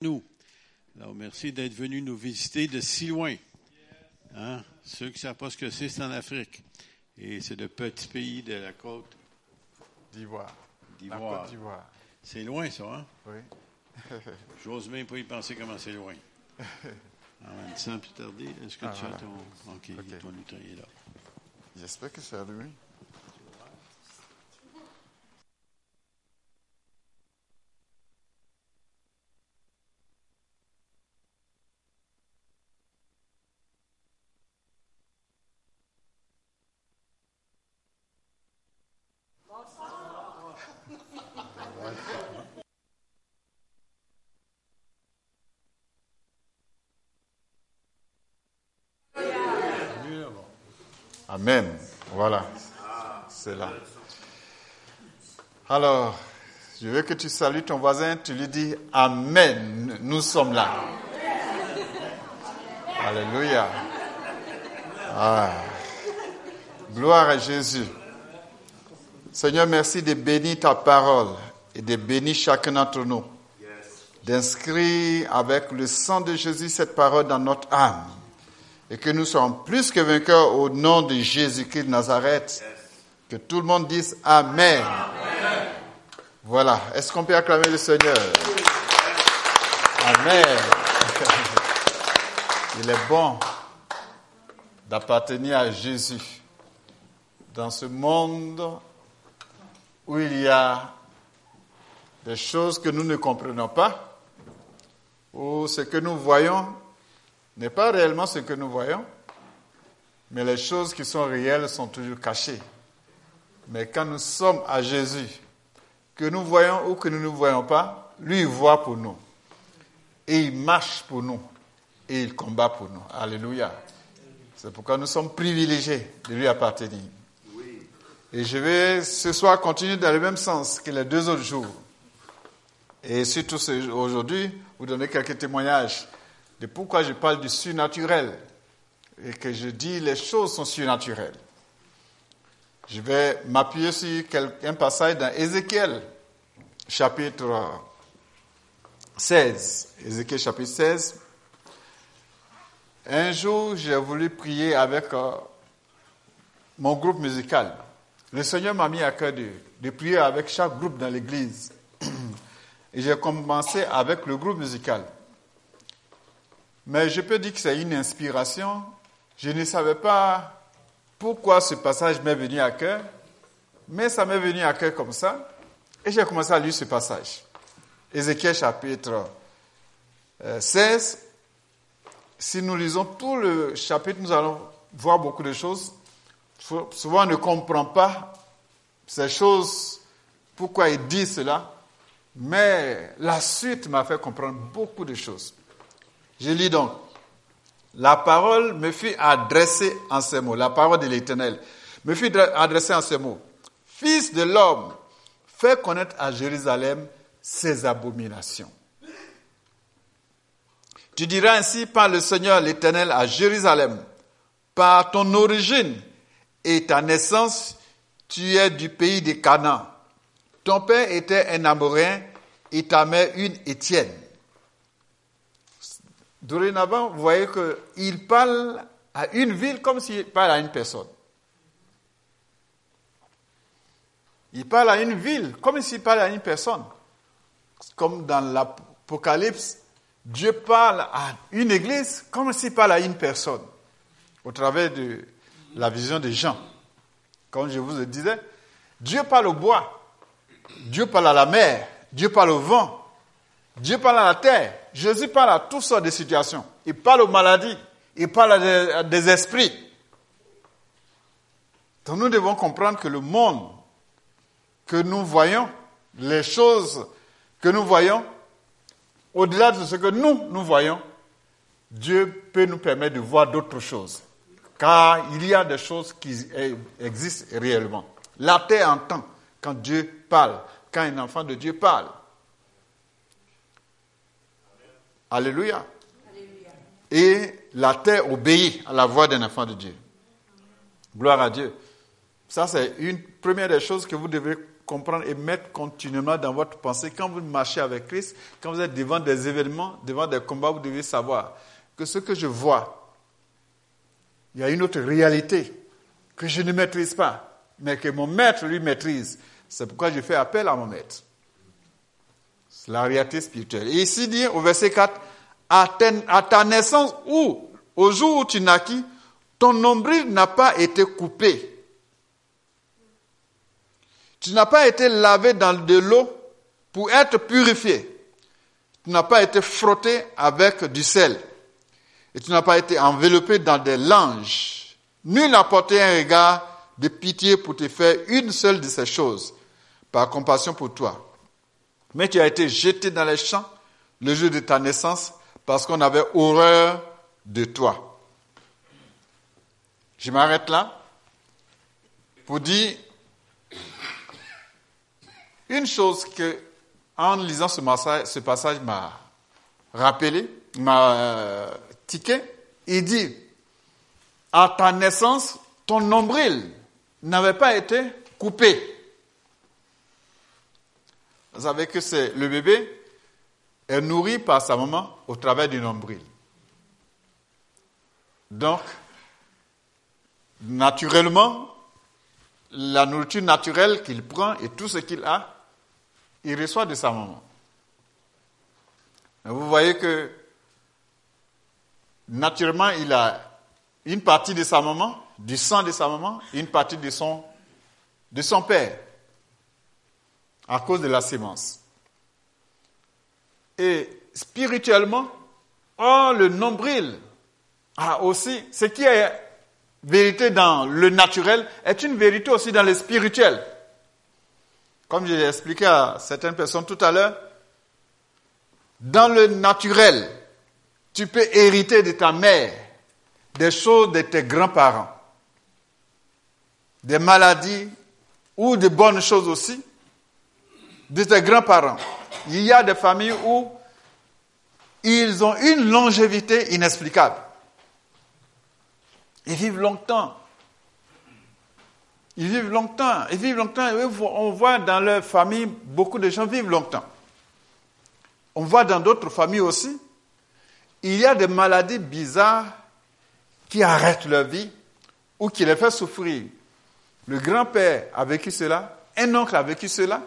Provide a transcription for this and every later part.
nous. Alors, merci d'être venu nous visiter de si loin. Hein? Ceux qui ne savent pas ce que c'est, c'est en Afrique. Et c'est le petit pays de la côte d'Ivoire. d'Ivoire. d'Ivoire. C'est loin, ça, hein? Oui. J'ose même pas y penser comment c'est loin. Alors, sans plus tarder, est-ce que Ah, tu voilà. as ton... OK, ton lutin est là. J'espère que c'est allumé. Amen. Voilà. C'est là. Alors, je veux que tu salues ton voisin, tu lui dis Amen. Nous sommes là. Alléluia. Ah. Gloire à Jésus. Seigneur, merci de bénir ta parole et de bénir chacun d'entre nous. D'inscrire avec le sang de Jésus cette parole dans notre âme et que nous sommes plus que vainqueurs au nom de Jésus-Christ de Nazareth. Que tout le monde dise Amen. Voilà. Est-ce qu'on peut acclamer le Seigneur? Amen. Il est bon d'appartenir à Jésus dans ce monde où il y a des choses que nous ne comprenons pas, où ce que nous voyons n'est pas réellement ce que nous voyons, mais les choses qui sont réelles sont toujours cachées. Mais quand nous sommes à Jésus, que nous voyons ou que nous ne voyons pas, lui voit pour nous. Et il marche pour nous. Et il combat pour nous. Alléluia. C'est pourquoi nous sommes privilégiés de lui appartenir. Et je vais ce soir continuer dans le même sens que les deux autres jours. Et surtout aujourd'hui, vous donner quelques témoignages de pourquoi je parle du surnaturel et que je dis les choses sont surnaturelles. Je vais m'appuyer sur un passage dans Ézéchiel, chapitre 16. Ézéchiel, chapitre 16. Un jour, j'ai voulu prier avec euh, mon groupe musical. Le Seigneur m'a mis à cœur de, de prier avec chaque groupe dans l'église. Et j'ai commencé avec le groupe musical. Mais je peux dire que c'est une inspiration. Je ne savais pas pourquoi ce passage m'est venu à cœur, mais ça m'est venu à cœur comme ça. Et j'ai commencé à lire ce passage. Ézéchiel chapitre euh, 16. Si nous lisons tout le chapitre, nous allons voir beaucoup de choses. Sou- Souvent, on ne comprend pas ces choses, pourquoi il dit cela. Mais la suite m'a fait comprendre beaucoup de choses. Je lis donc. La parole me fut adressée en ces mots. La parole de l'Éternel me fut adressée en ces mots. Fils de l'homme, fais connaître à Jérusalem ses abominations. Tu diras ainsi par le Seigneur l'Éternel à Jérusalem, par ton origine et ta naissance, tu es du pays de Canaan. Ton père était un Amoréen et ta mère une Étienne. Dorénavant, vous voyez qu'il parle à une ville comme s'il parle à une personne. Il parle à une ville comme s'il parle à une personne. Comme dans l'Apocalypse, Dieu parle à une église comme s'il parle à une personne. Au travers de la vision de Jean. Comme je vous le disais, Dieu parle au bois, Dieu parle à la mer, Dieu parle au vent, Dieu parle à la terre. Jésus parle à toutes sortes de situations. Il parle aux maladies, il parle à des, esprits. Donc nous devons comprendre que le monde que nous voyons, les choses que nous voyons, au-delà de ce que nous, nous voyons, Dieu peut nous permettre de voir d'autres choses. Car il y a des choses qui existent réellement. La terre entend quand Dieu parle, quand un enfant de Dieu parle. Alléluia. Et la terre obéit à la voix d'un enfant de Dieu. Gloire à Dieu. Ça, c'est une première des choses que vous devez comprendre et mettre continuellement dans votre pensée, quand vous marchez avec Christ, quand vous êtes devant des événements, devant des combats, vous devez savoir que ce que je vois, il y a une autre réalité que je ne maîtrise pas, mais que mon maître lui maîtrise. C'est pourquoi je fais appel à mon maître. C'est la réalité spirituelle. Et ici dit au verset 4, à ta naissance ou au jour où tu naquis, ton nombril n'a pas été coupé. Tu n'as pas été lavé dans de l'eau pour être purifié. Tu n'as pas été frotté avec du sel. Et tu n'as pas été enveloppé dans des langes. Nul n'a porté un regard de pitié pour te faire une seule de ces choses, par compassion pour toi. Mais tu as été jeté dans les champs le jour de ta naissance parce qu'on avait horreur de toi. Je m'arrête là pour dire une chose que, en lisant ce passage, m'a rappelé, m'a euh, tiqué, il dit, à ta naissance, ton nombril n'avait pas été coupé. Vous savez que c'est le bébé est nourri par sa maman au travers du nombril. Donc, naturellement, la nourriture naturelle qu'il prend et tout ce qu'il a, il reçoit de sa maman. Vous voyez que naturellement, il a une partie de sa maman, du sang de sa maman, une partie de son, de son père, à cause de la sémence. Et spirituellement, oh, le nombril a aussi, ce qui est vérité dans le naturel est une vérité aussi dans le spirituel. Comme je l'ai expliqué à certaines personnes tout à l'heure, dans le naturel, tu peux hériter de ta mère des choses de tes grands-parents, des maladies ou de bonnes choses aussi de tes grands-parents. Il y a des familles où ils ont une longévité inexplicable. Ils vivent longtemps. Ils vivent longtemps. Ils vivent longtemps. On voit dans leur famille, beaucoup de gens vivent longtemps. On voit dans d'autres familles aussi, il y a des maladies bizarres qui arrêtent leur vie ou qui les font souffrir. Le grand-père a vécu cela, un oncle a vécu cela,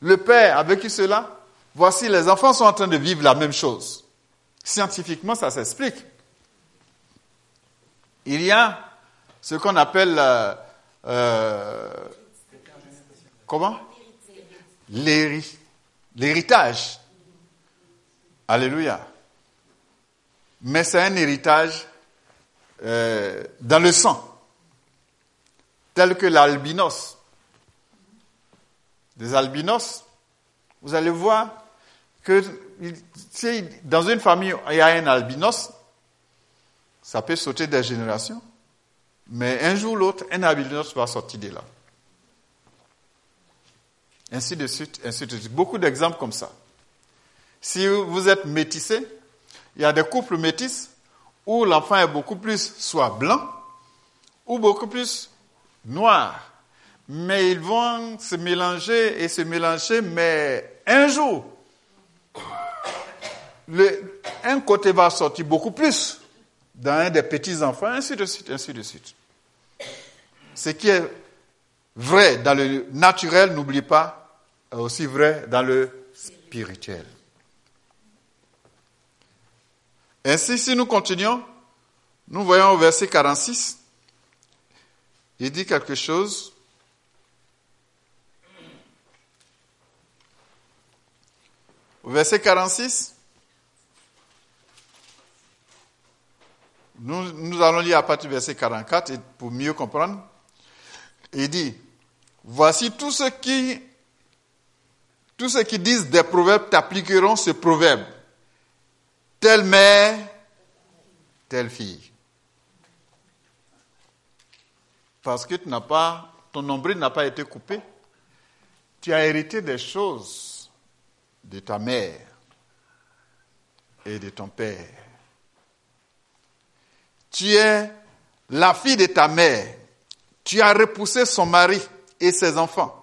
le père a vécu cela. Voici, les enfants sont en train de vivre la même chose. Scientifiquement, ça s'explique. Il y a ce qu'on appelle euh, euh, L'héritage. Alléluia. Mais c'est un héritage euh, dans le sang, tel que l'albinos. Des albinos, vous allez voir que dans une famille il y a un albinos, ça peut sauter des générations, mais un jour ou l'autre, un albinos va sortir de là. Ainsi de suite, ainsi de suite. Beaucoup d'exemples comme ça. Si vous êtes métissé, il y a des couples métis où l'enfant est beaucoup plus soit blanc ou beaucoup plus noir. Mais ils vont se mélanger et se mélanger, mais un jour, le, un côté va sortir beaucoup plus dans un des petits-enfants, ainsi de suite, ainsi de suite. Ce qui est vrai dans le naturel, n'oublie pas, est aussi vrai dans le spirituel. Ainsi, si nous continuons, nous voyons au verset 46, il dit quelque chose. Verset 46, Nous, allons lire à partir du verset 44 pour mieux comprendre. Il dit, voici tous ceux qui, tous ceux qui disent des proverbes t'appliqueront ce proverbe. Telle mère, telle fille. Parce que tu n'as pas, ton nombril n'a pas été coupé. Tu as hérité des choses de ta mère et de ton père. Tu es la fille de ta mère. Tu as repoussé son mari et ses enfants.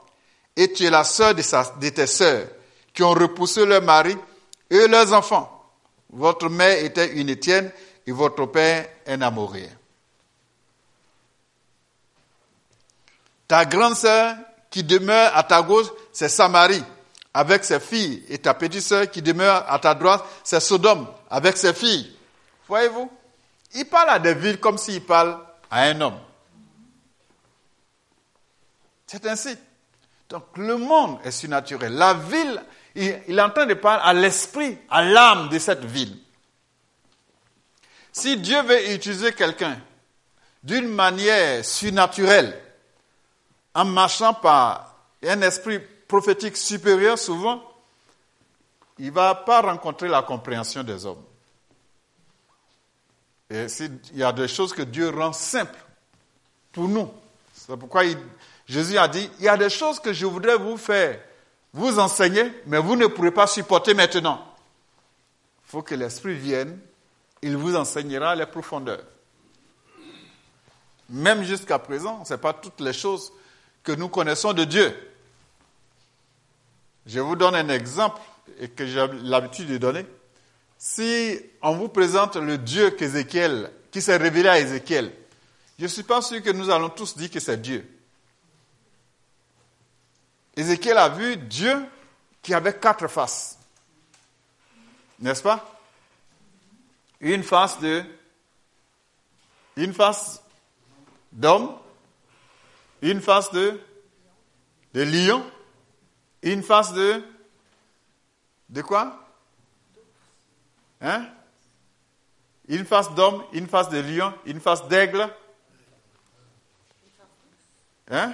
et tu es la sœur de, tes sœurs qui ont repoussé leurs maris et leurs enfants. Votre mère était une Étienne et votre père un Amoréen. Ta grande sœur qui demeure à ta gauche, c'est Samarie avec ses filles. Et ta petite sœur qui demeure à ta droite, c'est Sodome avec ses filles. Voyez-vous? Il parle à des villes comme s'il parle à un homme. C'est ainsi. Donc le monde est surnaturel. La ville, il, il est en train de parler à l'esprit, à l'âme de cette ville. Si Dieu veut utiliser quelqu'un d'une manière surnaturelle, en marchant par un esprit prophétique supérieur, souvent, il ne va pas rencontrer la compréhension des hommes. Et il y a des choses que Dieu rend simples pour nous. C'est pourquoi Jésus a dit, il y a des choses que je voudrais vous faire, vous enseigner, mais vous ne pourrez pas supporter maintenant. Il faut que l'Esprit vienne, il vous enseignera les profondeurs. Même jusqu'à présent, ce n'est pas toutes les choses que nous connaissons de Dieu. Je vous donne un exemple que j'ai l'habitude de donner. Si on vous présente le Dieu qu'Ézéchiel, qui s'est révélé à Ézéchiel, je ne suis pas sûr que nous allons tous dire que c'est Dieu. Ézéchiel a vu Dieu qui avait quatre faces. N'est-ce pas? Une face de une face d'homme, une face de, de lion, une face de de quoi? Hein? Une face d'homme, une face de lion, une face d'aigle. Hein?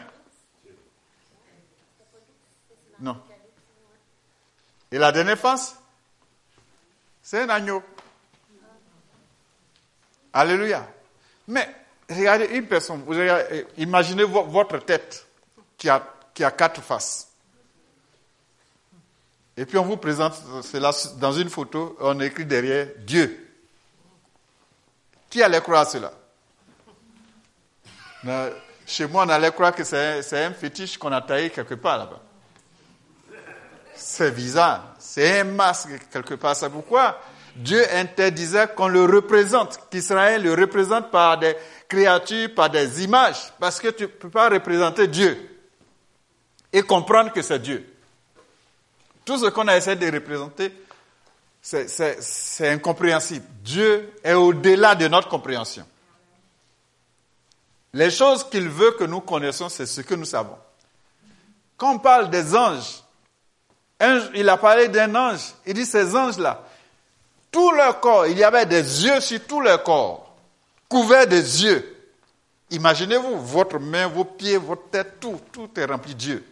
Non. Et la dernière face? C'est un agneau. Alléluia. Mais regardez une personne, imaginez votre tête qui a, qui a quatre faces. Et puis on vous présente cela dans une photo, on écrit derrière Dieu. Qui allait croire cela? Chez moi, on allait croire que c'est un fétiche qu'on a taillé quelque part là-bas. C'est bizarre. C'est un masque quelque part. C'est pourquoi Dieu interdisait qu'on le représente, qu'Israël le représente par des créatures, par des images, parce que tu ne peux pas représenter Dieu et comprendre que c'est Dieu. Tout ce qu'on a essayé de représenter, c'est incompréhensible. Dieu est au-delà de notre compréhension. Les choses qu'il veut que nous connaissions, c'est ce que nous savons. Quand on parle des anges, il a parlé d'un ange. Il dit ces anges-là, tout leur corps, il y avait des yeux sur tout leur corps, couverts des yeux. Imaginez-vous, votre main, vos pieds, votre tête, tout, tout est rempli de Dieu.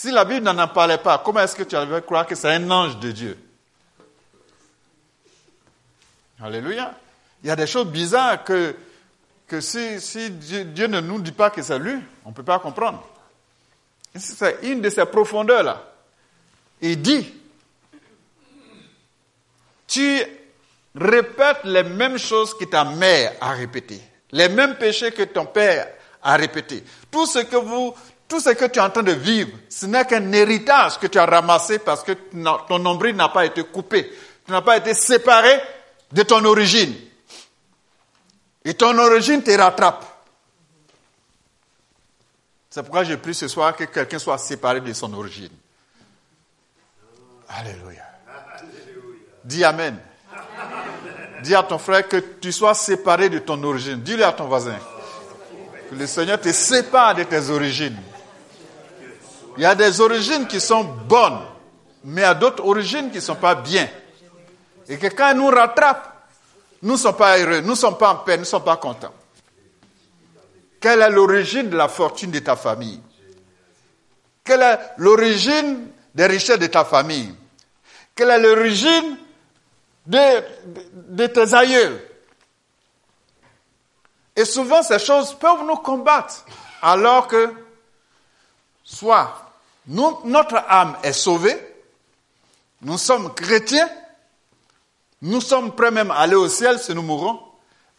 Si la Bible n'en parlait pas, comment est-ce que tu allais croire que c'est un ange de Dieu? Alléluia. Il y a des choses bizarres que, si Dieu, ne nous dit pas que c'est lui, on ne peut pas comprendre. C'est une de ces profondeurs-là. Il dit, tu répètes les mêmes choses que ta mère a répétées, les mêmes péchés que ton père a répétés. Tout ce que vous tout ce que tu es en train de vivre, ce n'est qu'un héritage que tu as ramassé parce que ton nombril n'a pas été coupé. Tu n'as pas été séparé de ton origine. Et ton origine te rattrape. C'est pourquoi j'ai pris ce soir que quelqu'un soit séparé de son origine. Alléluia. Dis Amen. Dis à ton frère que tu sois séparé de ton origine. Dis-le à ton voisin. Que le Seigneur te sépare de tes origines. Il y a des origines qui sont bonnes, mais il y a d'autres origines qui ne sont pas bien. Et que quand nous rattrape, nous ne sommes pas heureux, nous ne sommes pas en paix, nous ne sommes pas contents. Quelle est l'origine de la fortune de ta famille? Quelle est l'origine des richesses de ta famille? Quelle est l'origine de, tes aïeux? Et souvent, ces choses peuvent nous combattre, alors que soit notre âme est sauvée, nous sommes chrétiens, nous sommes prêts même à aller au ciel si nous mourons,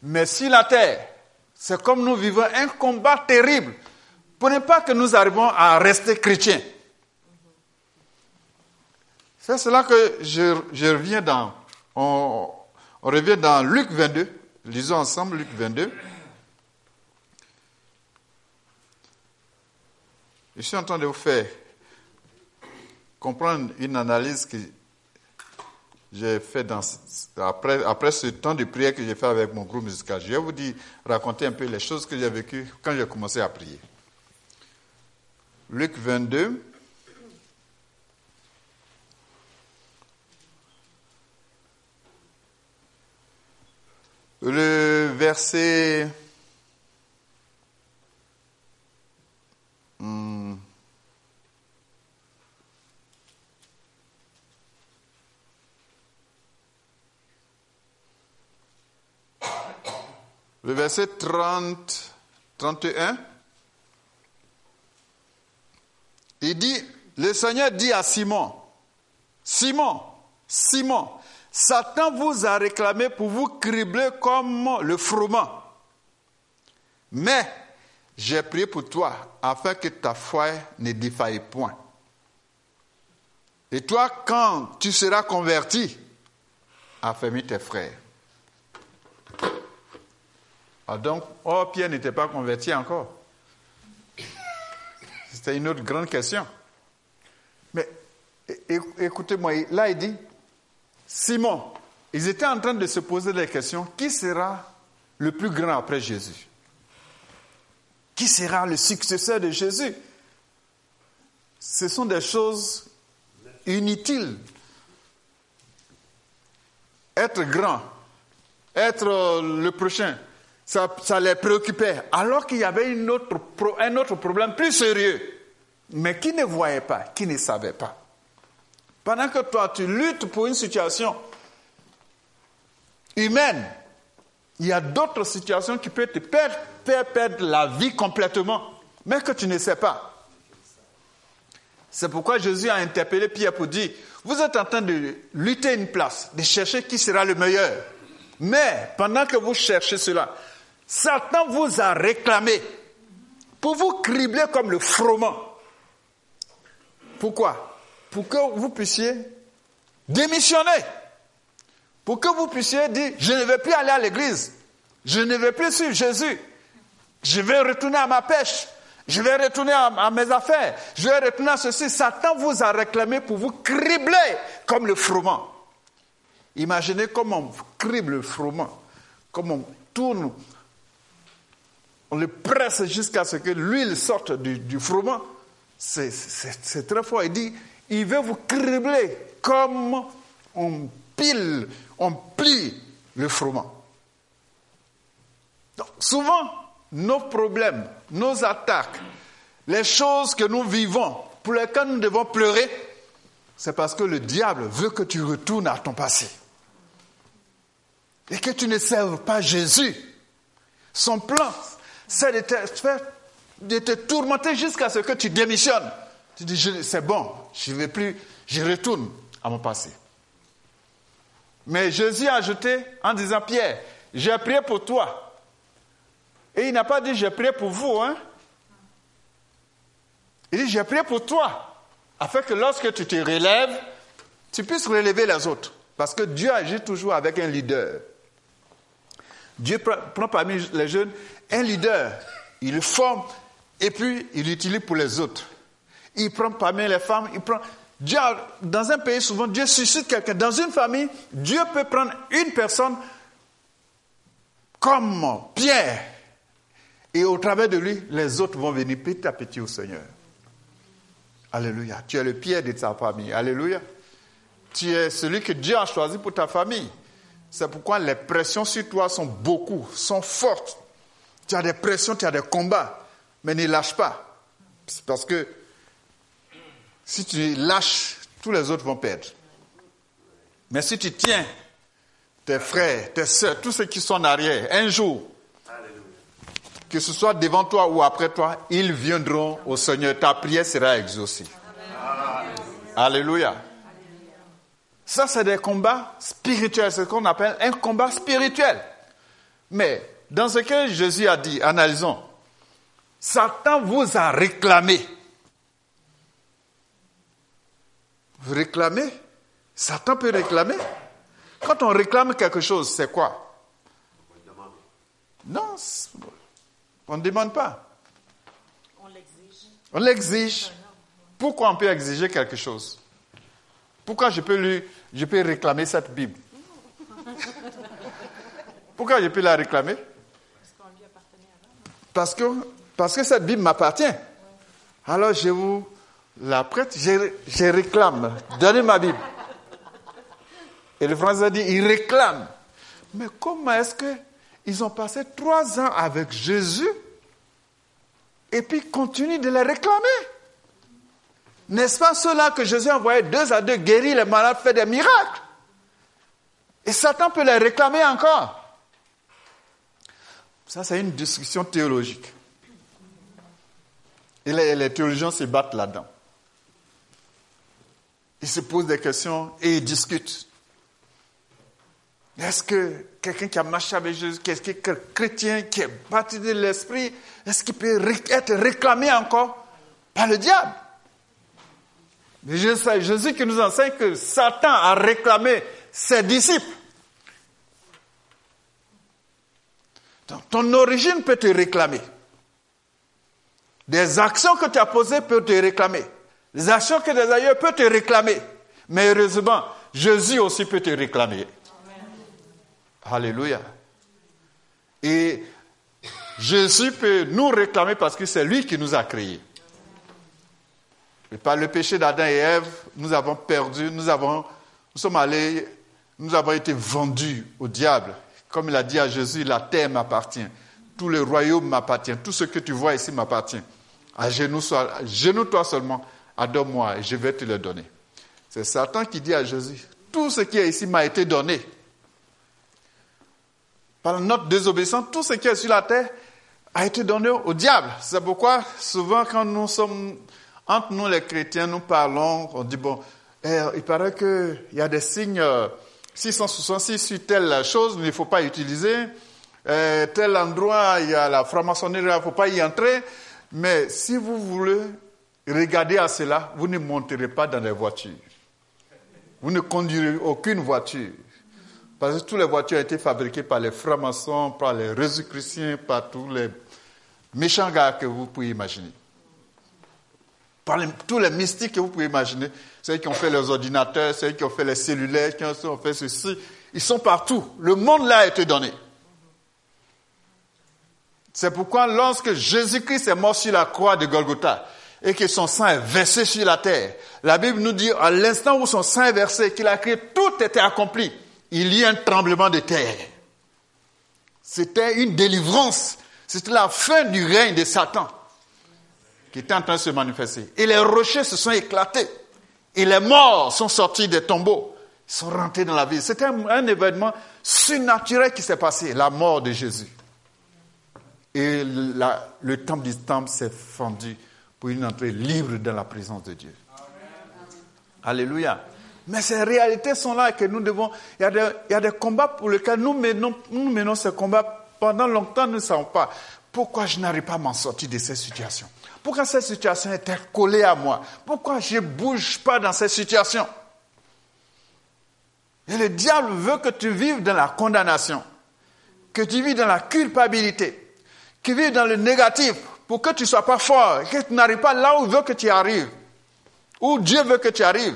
mais si la terre, c'est comme nous vivons un combat terrible pour ne pas que nous arrivions à rester chrétiens. C'est cela que je, reviens dans, revient dans Luc 22, lisons ensemble Luc 22. Je suis en train de vous faire comprendre une analyse que j'ai fait dans, après, après ce temps de prière que j'ai fait avec mon groupe musical. Je vais vous dire, raconter un peu les choses que j'ai vécues quand j'ai commencé à prier. Luc 22. Le verset hmm. Le verset 30, 31, il dit, le Seigneur dit à Simon, Simon, Simon, Satan vous a réclamé pour vous cribler comme le froment. Mais j'ai prié pour toi afin que ta foi ne défaille point. Et toi, quand tu seras converti, affermis tes frères. Ah donc, oh, Pierre n'était pas converti encore. C'était une autre grande question. Mais écoutez-moi, là il dit, Simon, ils étaient en train de se poser la question, qui sera le plus grand après Jésus? Qui sera le successeur de Jésus? Ce sont des choses inutiles. Être grand, être le prochain, ça, les préoccupait, alors qu'il y avait un autre problème plus sérieux, mais qui ne voyait pas, qui ne savait pas? Pendant que toi, tu luttes pour une situation humaine, il y a d'autres situations qui peuvent te faire perdre la vie complètement, mais que tu ne sais pas. C'est pourquoi Jésus a interpellé Pierre pour dire, vous êtes en train de lutter une place, de chercher qui sera le meilleur. Mais pendant que vous cherchez cela, Satan vous a réclamé pour vous cribler comme le froment. Pourquoi? Pour que vous puissiez démissionner, pour que vous puissiez dire, je ne vais plus aller à l'église, je ne vais plus suivre Jésus, je vais retourner à ma pêche, je vais retourner à, mes affaires, je vais retourner à ceci. Satan vous a réclamé pour vous cribler comme le froment. Imaginez comment on crible le froment, comment on tourne, on le presse jusqu'à ce que l'huile sorte du, du froment. C'est très fort. Il dit, il veut vous cribler comme on pile, on plie le froment. Donc, souvent, nos problèmes, nos attaques, les choses que nous vivons, pour lesquelles nous devons pleurer, c'est parce que le diable veut que tu retournes à ton passé. Et que tu ne serves pas Jésus. Son plan, c'est de de te tourmenter jusqu'à ce que tu démissionnes. Tu dis, c'est bon, je ne vais plus, je retourne à mon passé. Mais Jésus a ajouté en disant, Pierre, j'ai prié pour toi. Et il n'a pas dit, j'ai prié pour vous. Hein? Il dit, j'ai prié pour toi, afin que lorsque tu te relèves, tu puisses relever les autres. Parce que Dieu agit toujours avec un leader. Dieu prend parmi les jeunes un leader, il le forme et puis il l'utilise pour les autres il prend parmi les femmes, il prend. Dieu, dans un pays, souvent, Dieu suscite quelqu'un. Dans une famille, Dieu peut prendre une personne comme Pierre. Et au travers de lui, les autres vont venir petit à petit au Seigneur. Alléluia. Tu es le Pierre de ta famille. Alléluia. Tu es celui que Dieu a choisi pour ta famille. C'est pourquoi les pressions sur toi sont beaucoup, sont fortes. Tu as des pressions, tu as des combats, mais ne lâche pas. Parce que si tu lâches, tous les autres vont perdre. Mais si tu tiens tes frères, tes soeurs, tous ceux qui sont en arrière, un jour, que ce soit devant toi ou après toi, ils viendront au Seigneur. Ta prière sera exaucée. Alléluia. Ça, c'est des combats spirituels. C'est ce qu'on appelle un combat spirituel. Mais dans ce que Jésus a dit, analysons. Satan vous a réclamé. Vous réclamez Satan peut réclamer Quand on réclame quelque chose, c'est quoi? Non, on ne demande pas. On l'exige. On l'exige. Pourquoi on peut exiger quelque chose? Pourquoi je peux, lui, je peux réclamer cette Bible? Pourquoi je peux la réclamer? Parce qu'on lui appartenait avant. parce que, parce que cette Bible m'appartient. Alors je vous la prête, je, réclame. Donnez ma Bible. Et le français dit, il réclame. Mais comment est-ce qu'ils ont passé trois ans avec Jésus et puis continuent de les réclamer? N'est-ce pas ceux-là que Jésus a envoyé deux à deux guérir les malades, fait des miracles? Et Satan peut les réclamer encore. Ça, c'est une discussion théologique. Et les théologiens se battent là-dedans. Ils se posent des questions et ils discutent. Est-ce que quelqu'un qui a marché avec Jésus, quelqu'un qui est chrétien, qui est baptisé de l'Esprit, est-ce qu'il peut être réclamé encore par le diable? Mais Jésus qui nous enseigne que Satan a réclamé ses disciples. Donc, ton origine peut te réclamer. Des actions que tu as posées peuvent te réclamer. Les actions que des ailleurs peuvent te réclamer. Mais heureusement, Jésus aussi peut te réclamer. Alléluia. Et Jésus peut nous réclamer parce que c'est lui qui nous a créés. Et par le péché d'Adam et Ève, nous avons perdu, nous avons, nous sommes allés, nous avons été vendus au diable. Comme il a dit à Jésus, la terre m'appartient, tout le royaume m'appartient, tout ce que tu vois ici m'appartient. À genoux, genoux toi seulement, adore-moi et je vais te le donner. C'est Satan qui dit à Jésus, tout ce qui est ici m'a été donné. Par notre désobéissance, tout ce qui est sur la terre a été donné au diable. C'est pourquoi souvent quand nous sommes, entre nous les chrétiens, nous parlons, on dit, bon, eh, il paraît qu'il y a des signes 666 sur telle chose, il ne faut pas utiliser. Eh, tel endroit, il y a la franc-maçonnerie, il ne faut pas y entrer. Mais si vous voulez regarder à cela, vous ne monterez pas dans les voitures. Vous ne conduirez aucune voiture. Parce que toutes les voitures ont été fabriquées par les francs-maçons, par les chrétiens, par tous les méchants gars que vous pouvez imaginer. Par tous les mystiques que vous pouvez imaginer. Ceux qui ont fait les ordinateurs, ceux qui ont fait les cellulaires, qui ont fait ceci. Ils sont partout. Le monde là a été donné. C'est pourquoi lorsque Jésus-Christ est mort sur la croix de Golgotha et que son sang est versé sur la terre, la Bible nous dit à l'instant où son sang est versé, qu'il a créé, tout était accompli. Il y a un tremblement de terre. C'était une délivrance. C'était la fin du règne de Satan qui était en train de se manifester. Et les rochers se sont éclatés. Et les morts sont sortis des tombeaux. Ils sont rentrés dans la ville. C'était un, événement surnaturel qui s'est passé, la mort de Jésus. Et le temple du temple s'est fendu pour une entrée libre dans la présence de Dieu. Alléluia. Mais ces réalités sont là et que nous devons. Il y, a des, il y, a des, combats pour lesquels nous menons, nous menons ces combats pendant longtemps, nous ne savons pas. Pourquoi je n'arrive pas à m'en sortir de ces situations Pourquoi cette situation est collée à moi? Pourquoi je ne bouge pas dans ces situations Et le diable veut que tu vives dans la condamnation, que tu vives dans la culpabilité, que tu vives dans le négatif, pour que tu ne sois pas fort, que tu n'arrives pas là où il veut que tu arrives, où Dieu veut que tu arrives.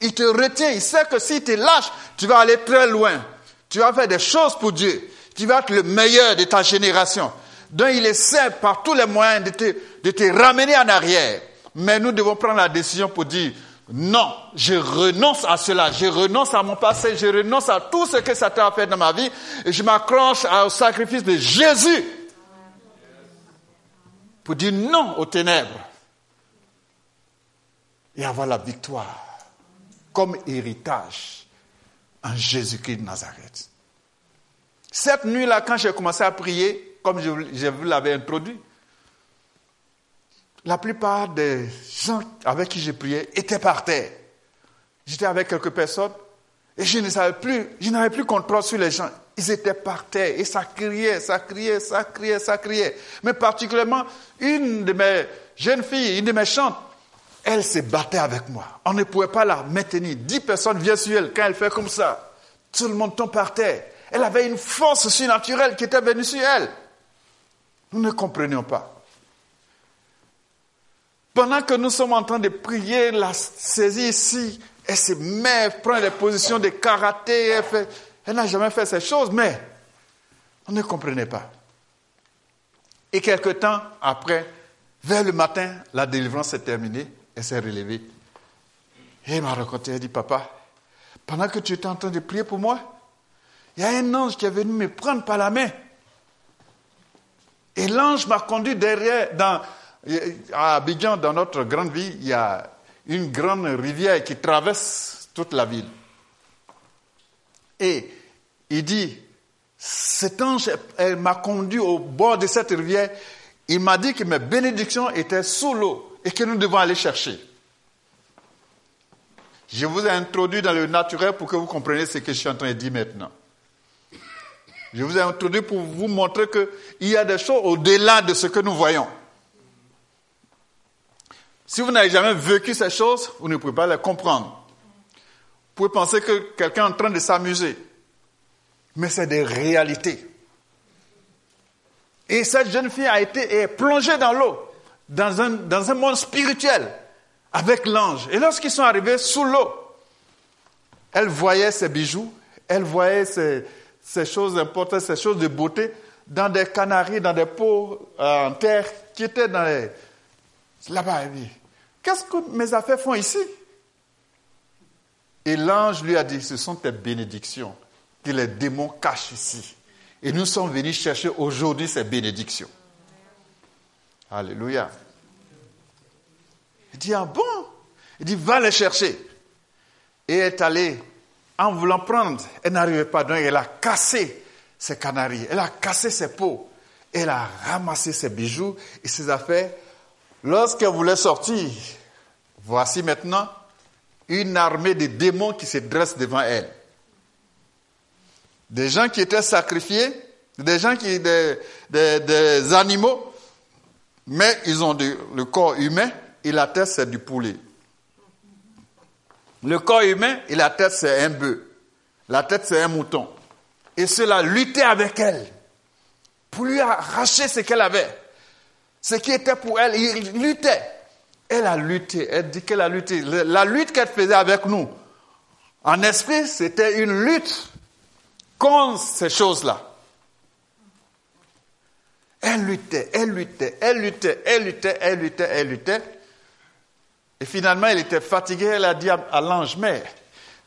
Il te retient, il sait que si tu lâches, tu vas aller très loin. Tu vas faire des choses pour Dieu. Tu vas être le meilleur de ta génération. Donc il essaie par tous les moyens de te, de te ramener en arrière. Mais nous devons prendre la décision pour dire, non, je renonce à cela, je renonce à mon passé, je renonce à tout ce que Satan a fait dans ma vie et je m'accroche au sacrifice de Jésus pour dire non aux ténèbres et avoir la victoire comme héritage en Jésus-Christ de Nazareth. Cette nuit-là, quand j'ai commencé à prier, comme je, vous l'avais introduit, la plupart des gens avec qui j'ai prié étaient par terre. J'étais avec quelques personnes Et je ne savais plus, je n'avais plus contrôle sur les gens. Ils étaient par terre et ça criait, ça criait, ça criait, ça criait. Mais particulièrement, une de mes jeunes filles, une de mes chantes, elle se battait avec moi. On ne pouvait pas la maintenir. Dix personnes viennent sur elle. Quand elle fait comme ça, tout le monde tombe par terre. Elle avait une force surnaturelle qui était venue sur elle. Nous ne comprenions pas. Pendant que nous sommes en train de prier, la saisie ici, elle se met, prend des positions de karaté, elle, elle n'a jamais fait ces choses, mais on ne comprenait pas. Et quelque temps après, vers le matin, la délivrance s'est terminée, elle s'est relevée. Et elle m'a raconté, elle dit, papa, pendant que tu étais en train de prier pour moi, il y a un ange qui est venu me prendre par la main. Et l'ange m'a conduit derrière, dans, à Abidjan, dans notre grande ville, il y a une grande rivière qui traverse toute la ville. Et il dit, cet ange m'a conduit au bord de cette rivière. Il m'a dit que mes bénédictions étaient sous l'eau et que nous devons aller chercher. Je vous ai introduit dans le naturel pour que vous compreniez ce que je suis en train de dire maintenant. Je vous ai introduit pour vous montrer qu'il y a des choses au-delà de ce que nous voyons. Si vous n'avez jamais vécu ces choses, vous ne pouvez pas les comprendre. Vous pouvez penser que quelqu'un est en train de s'amuser. Mais c'est des réalités. Et cette jeune fille a été plongée dans l'eau, dans un, dans un monde spirituel, avec l'ange. Et lorsqu'ils sont arrivés sous l'eau, elle voyait ses bijoux, elle voyait ces, choses importantes, ces choses de beauté, dans des canaries, dans des pots euh, en terre, qui étaient dans les, Là-bas, qu'est-ce que mes affaires font ici? Et l'ange lui a dit, ce sont tes bénédictions que les démons cachent ici. Et nous sommes venus chercher aujourd'hui ces bénédictions. Alléluia. Il dit, ah bon? Il dit, va les chercher. Et est allée, en voulant prendre, elle n'arrivait pas, donc elle a cassé ses canaries, elle a cassé ses pots, elle a ramassé ses bijoux et ses affaires Lorsqu'elle voulait sortir, voici maintenant une armée de démons qui se dresse devant elle. Des gens qui étaient sacrifiés, des gens qui, des, des, animaux, mais ils ont le corps humain et la tête c'est du poulet. Le corps humain et la tête c'est un bœuf. La tête c'est un mouton. Et cela luttait avec elle pour lui arracher ce qu'elle avait. Ce qui était pour elle, il luttait. Elle a lutté, elle dit qu'elle a lutté. La lutte qu'elle faisait avec nous, en esprit, c'était une lutte contre ces choses-là. Elle luttait, elle luttait, elle luttait, elle luttait, elle luttait, elle luttait. Et finalement, elle était fatiguée. Elle a dit à l'ange, mais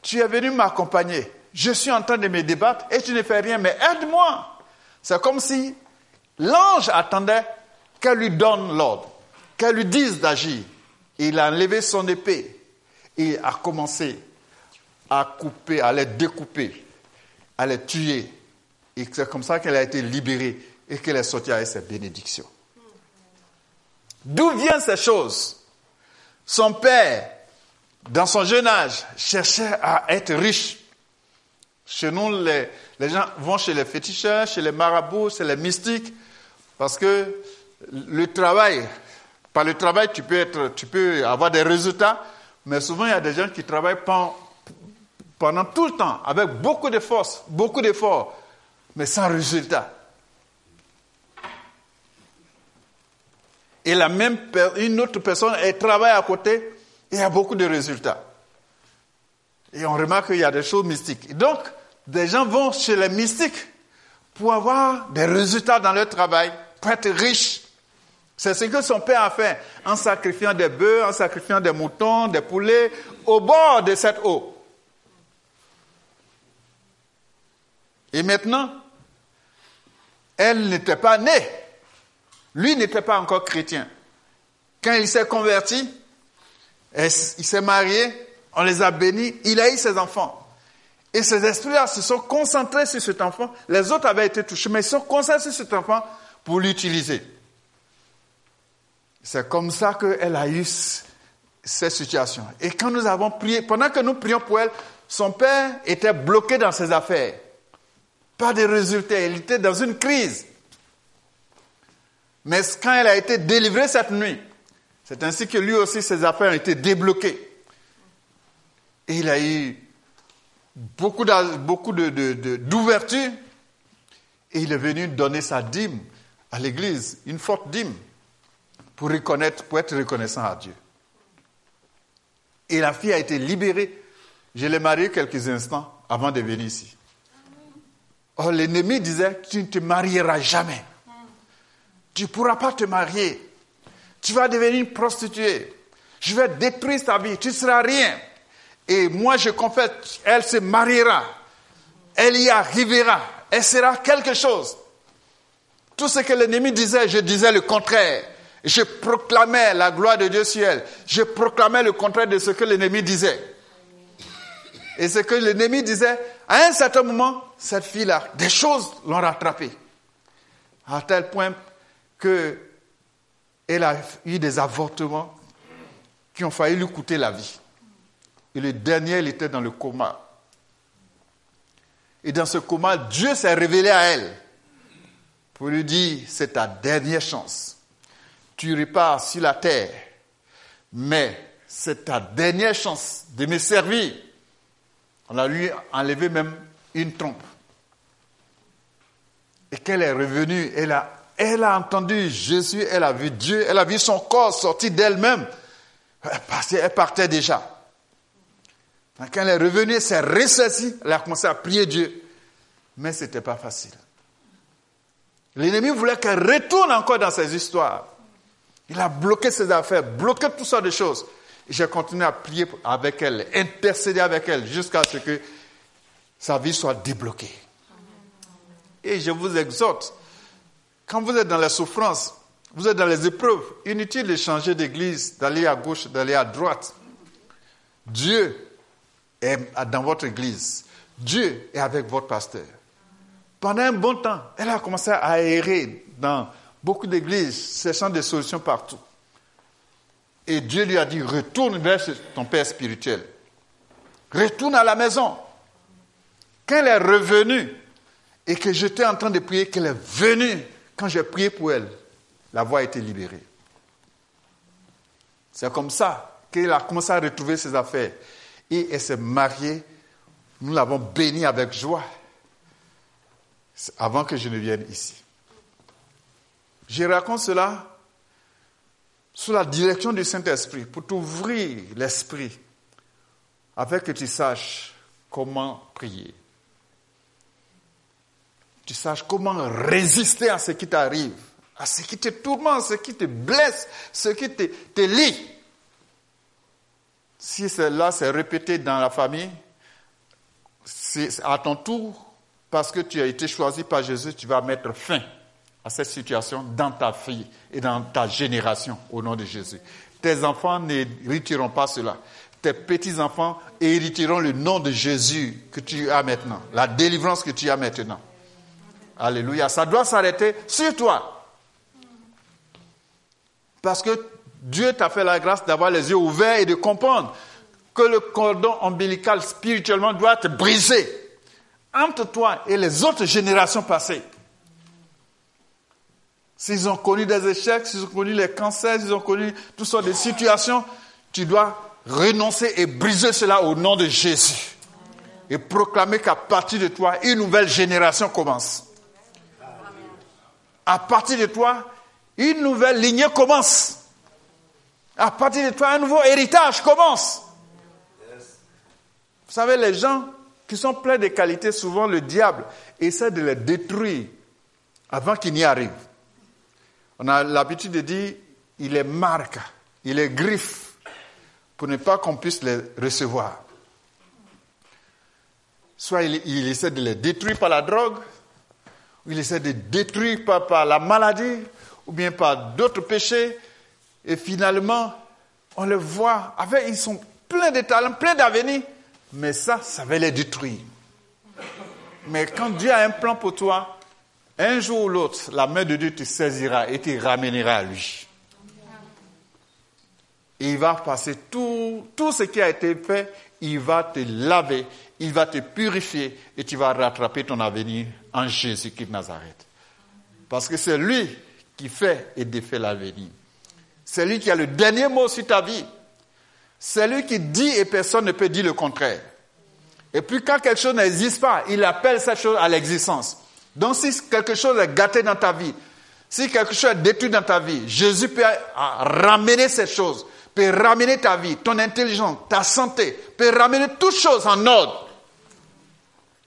tu es venu m'accompagner. Je suis en train de me débattre et tu ne fais rien, mais aide-moi. C'est comme si l'ange attendait qu'elle lui donne l'ordre, qu'elle lui dise d'agir. Il a enlevé son épée et a commencé à couper, à les découper, à les tuer. Et c'est comme ça qu'elle a été libérée et qu'elle est sortie avec ses bénédictions. D'où viennent ces choses? Son père, dans son jeune âge, cherchait à être riche. Chez nous, les, les gens vont chez les féticheurs, chez les marabouts, chez les mystiques, parce que le travail, par le travail, tu peux, être, tu peux avoir des résultats, mais souvent, il y a des gens qui travaillent pendant, tout le temps, avec beaucoup de force, beaucoup d'efforts, mais sans résultat. Et la même, une autre personne, elle travaille à côté et a beaucoup de résultats. Et on remarque qu'il y a des choses mystiques. donc, des gens vont chez les mystiques pour avoir des résultats dans leur travail, pour être riches. C'est ce que son père a fait en sacrifiant des bœufs, en sacrifiant des moutons, des poulets au bord de cette eau. Et maintenant, elle n'était pas née. Lui n'était pas encore chrétien. Quand il s'est converti, il s'est marié, on les a bénis, il a eu ses enfants. Et ces esprits-là se sont concentrés sur cet enfant. Les autres avaient été touchés, mais ils se sont concentrés sur cet enfant pour l'utiliser. C'est comme ça qu'elle a eu cette situation. Et quand nous avons prié, pendant que nous prions pour elle, son père était bloqué dans ses affaires. Pas de résultats. Il était dans une crise. Mais quand elle a été délivrée cette nuit, c'est ainsi que lui aussi, ses affaires ont été débloquées. Et il a eu beaucoup d'ouverture. et il est venu donner sa dîme à l'église, une forte dîme, pour reconnaître, pour être reconnaissant à Dieu. Et la fille a été libérée. Je l'ai mariée quelques instants avant de venir ici. Or, l'ennemi disait, tu ne te marieras jamais. Tu ne pourras pas te marier. Tu vas devenir une prostituée. Je vais détruire ta vie. Tu ne seras rien. Et moi, je confesse, elle se mariera. Elle y arrivera. Elle sera quelque chose. Tout ce que l'ennemi disait, je disais le contraire. Je proclamais la gloire de Dieu sur elle. Je proclamais le contraire de ce que l'ennemi disait. Et ce que l'ennemi disait, à un certain moment, cette fille-là, des choses l'ont rattrapée. À tel point qu'elle a eu des avortements qui ont failli lui coûter la vie. Et le dernier, elle était dans le coma. Et dans ce coma, Dieu s'est révélé à elle pour lui dire, c'est ta dernière chance. Tu repars sur la terre, mais c'est ta dernière chance de me servir. On a lui enlevé même une trompe. Et qu'elle est revenue, elle a, elle a entendu Jésus, elle a vu Dieu, elle a vu son corps sortir d'elle-même. Elle partait déjà. Quand elle est revenue, elle s'est ressaisie, elle a commencé à prier Dieu. Mais ce n'était pas facile. L'ennemi voulait qu'elle retourne encore dans ses histoires. Il a bloqué ses affaires, bloqué toutes sortes de choses. J'ai continué à prier avec elle, intercéder avec elle, jusqu'à ce que sa vie soit débloquée. Et je vous exhorte, quand vous êtes dans la souffrance, vous êtes dans les épreuves, inutile de changer d'église, d'aller à gauche, d'aller à droite. Dieu est dans votre église. Dieu est avec votre pasteur. Pendant un bon temps, elle a commencé à errer dans beaucoup d'églises, cherchant des solutions partout. Et Dieu lui a dit, retourne vers ton Père spirituel. Retourne à la maison. Quand elle est revenue et que j'étais en train de prier, qu'elle est venue, quand j'ai prié pour elle, la voix a été libérée. C'est comme ça qu'elle a commencé à retrouver ses affaires. Et elle s'est mariée. Nous l'avons bénie avec joie avant que je ne vienne ici. Je raconte cela sous la direction du Saint-Esprit pour t'ouvrir l'esprit afin que tu saches comment prier. Tu saches comment résister à ce qui t'arrive, à ce qui te tourmente, ce qui te blesse, ce qui te, te lie. Si cela s'est répété dans la famille, c'est à ton tour parce que tu as été choisi par Jésus, tu vas mettre fin à cette situation dans ta fille et dans ta génération au nom de Jésus. Tes enfants n'hériteront pas cela. Tes petits-enfants hériteront le nom de Jésus que tu as maintenant, la délivrance que tu as maintenant. Alléluia. Ça doit s'arrêter sur toi. Parce que Dieu t'a fait la grâce d'avoir les yeux ouverts et de comprendre que le cordon ombilical spirituellement doit être brisé entre toi et les autres générations passées. S'ils ont connu des échecs, s'ils ont connu les cancers, s'ils ont connu toutes sortes de situations, tu dois renoncer et briser cela au nom de Jésus. Et proclamer qu'à partir de toi, une nouvelle génération commence. À partir de toi, une nouvelle lignée commence. À partir de toi, un nouveau héritage commence. Vous savez, les gens qui sont pleins de qualités, souvent le diable essaie de les détruire avant qu'ils n'y arrivent. On a l'habitude de dire, il les marque, il les griffe, pour ne pas qu'on puisse les recevoir. Soit il, essaie de les détruire par la drogue, ou il essaie de les détruire par, la maladie, ou bien par d'autres péchés, et finalement, on les voit, avec, ils sont pleins de talents, pleins d'avenir, mais ça, ça va les détruire. Mais quand Dieu a un plan pour toi, un jour ou l'autre, la main de Dieu te saisira et te ramènera à lui. Et il va passer tout, ce qui a été fait, il va te laver, il va te purifier et tu vas rattraper ton avenir en Jésus-Christ Nazareth. Parce que c'est lui qui fait et défait l'avenir. C'est lui qui a le dernier mot sur ta vie. C'est lui qui dit et personne ne peut dire le contraire. Et puis quand quelque chose n'existe pas, il appelle cette chose à l'existence. Donc si quelque chose est gâté dans ta vie, si quelque chose est détruit dans ta vie, Jésus peut ramener cette chose, peut ramener ta vie, ton intelligence, ta santé, peut ramener toutes choses en ordre,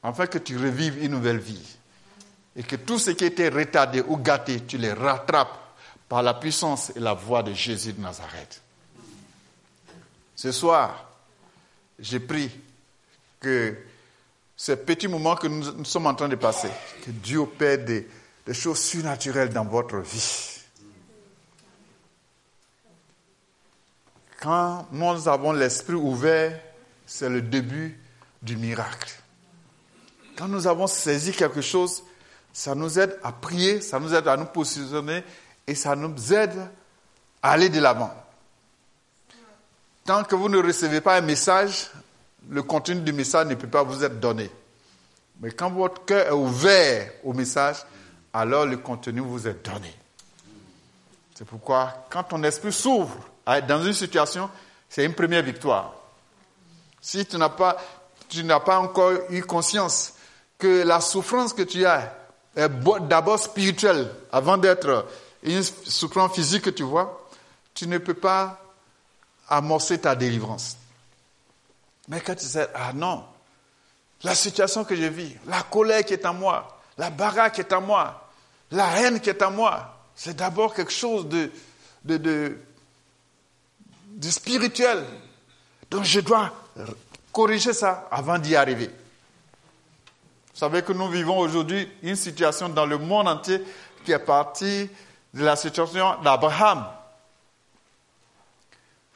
afin que tu revives une nouvelle vie. Et que tout ce qui était retardé ou gâté, tu les rattrapes par la puissance et la voix de Jésus de Nazareth. Ce soir, j'ai pris que ce petit moment que nous, sommes en train de passer, que Dieu opère des choses surnaturelles dans votre vie. Quand nous avons l'esprit ouvert, c'est le début du miracle. Quand nous avons saisi quelque chose, ça nous aide à prier, ça nous aide à nous positionner et ça nous aide à aller de l'avant. Tant que vous ne recevez pas un message, le contenu du message ne peut pas vous être donné. Mais quand votre cœur est ouvert au message, alors le contenu vous est donné. C'est pourquoi, quand ton esprit s'ouvre dans une situation, c'est une première victoire. Si tu n'as pas, tu n'as pas encore eu conscience que la souffrance que tu as est d'abord spirituelle avant d'être une souffrance physique que tu vois, tu ne peux pas amorcer ta délivrance. Mais quand tu sais, ah non, la situation que je vis, la colère qui est en moi, la baraque qui est en moi, la haine qui est en moi, c'est d'abord quelque chose de, de, de, de spirituel. Donc je dois corriger ça avant d'y arriver. Vous savez que nous vivons aujourd'hui une situation dans le monde entier qui est partie de la situation d'Abraham.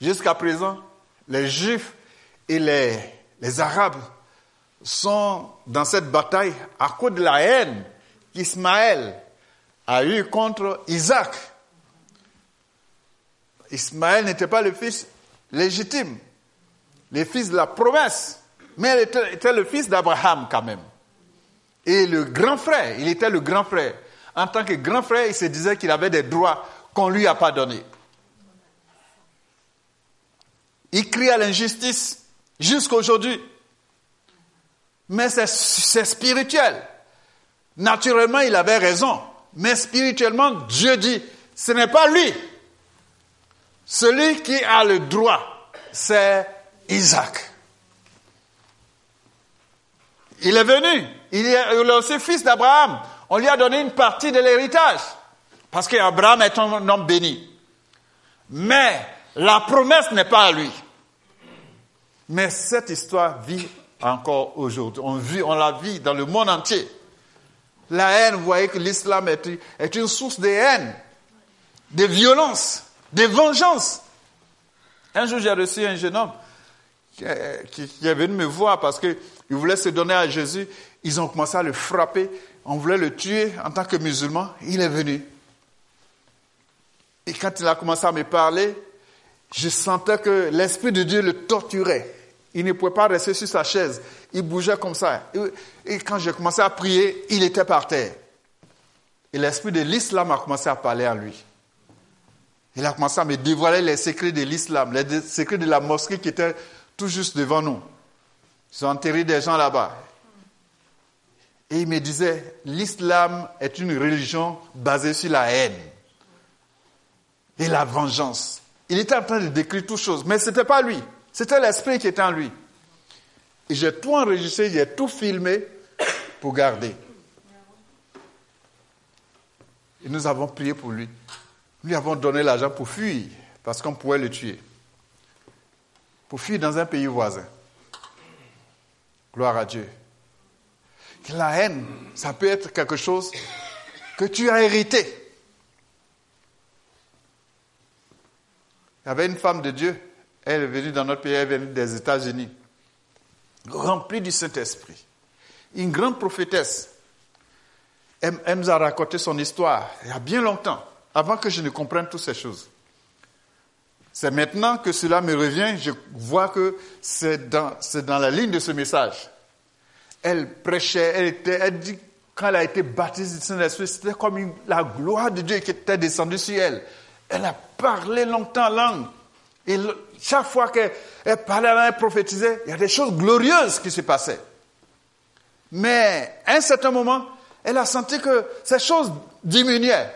Jusqu'à présent, les Juifs et les, les Arabes sont dans cette bataille à cause de la haine qu'Ismaël a eue contre Isaac. Ismaël n'était pas le fils légitime, le fils de la promesse, mais il était, le fils d'Abraham quand même. Et le grand frère, il était le grand frère. En tant que grand frère, il se disait qu'il avait des droits qu'on ne lui a pas donnés. Il crie à l'injustice jusqu'à aujourd'hui. Mais c'est spirituel. Naturellement, il avait raison. Mais spirituellement, Dieu dit, ce n'est pas lui. Celui qui a le droit, c'est Isaac. Il est venu. Il est aussi fils d'Abraham. On lui a donné une partie de l'héritage. Parce qu'Abraham est un homme béni. Mais la promesse n'est pas à lui. Mais cette histoire vit encore aujourd'hui. On, on la vit dans le monde entier. La haine, vous voyez que l'islam est, est, une source de haine, de violence, de vengeance. Un jour, j'ai reçu un jeune homme qui, qui, est venu me voir parce qu'il voulait se donner à Jésus. Ils ont commencé à le frapper. On voulait le tuer en tant que musulman. Il est venu. Et quand il a commencé à me parler, je sentais que l'Esprit de Dieu le torturait. Il ne pouvait pas rester sur sa chaise. Il bougeait comme ça. Et quand j'ai commencé à prier, il était par terre. Et l'Esprit de l'islam a commencé à parler à lui. Il a commencé à me dévoiler les secrets de l'islam, les secrets de la mosquée qui était tout juste devant nous. Ils ont enterré des gens là-bas. Et il me disait, l'islam est une religion basée sur la haine et la vengeance. Il était en train de décrire toutes choses, mais ce n'était pas lui. C'était l'esprit qui était en lui. Et j'ai tout enregistré, j'ai tout filmé pour garder. Et nous avons prié pour lui. Nous lui avons donné l'argent pour fuir, parce qu'on pouvait le tuer. Pour fuir dans un pays voisin. Gloire à Dieu. La haine, ça peut être quelque chose que tu as hérité. Il y avait une femme de Dieu, elle est venue dans notre pays, elle est venue des États-Unis, remplie du Saint-Esprit. Une grande prophétesse. Elle, nous a raconté son histoire il y a bien longtemps, avant que je ne comprenne toutes ces choses. C'est maintenant que cela me revient, je vois que c'est dans, la ligne de ce message. Elle prêchait, elle, était, elle dit, quand elle a été baptisée du Saint-Esprit, c'était comme la gloire de Dieu qui était descendue sur elle. Elle a parlé longtemps en langue. Et chaque fois qu'elle elle parlait, elle prophétisait, il y a des choses glorieuses qui se passaient. Mais à un certain moment, elle a senti que ces choses diminuaient.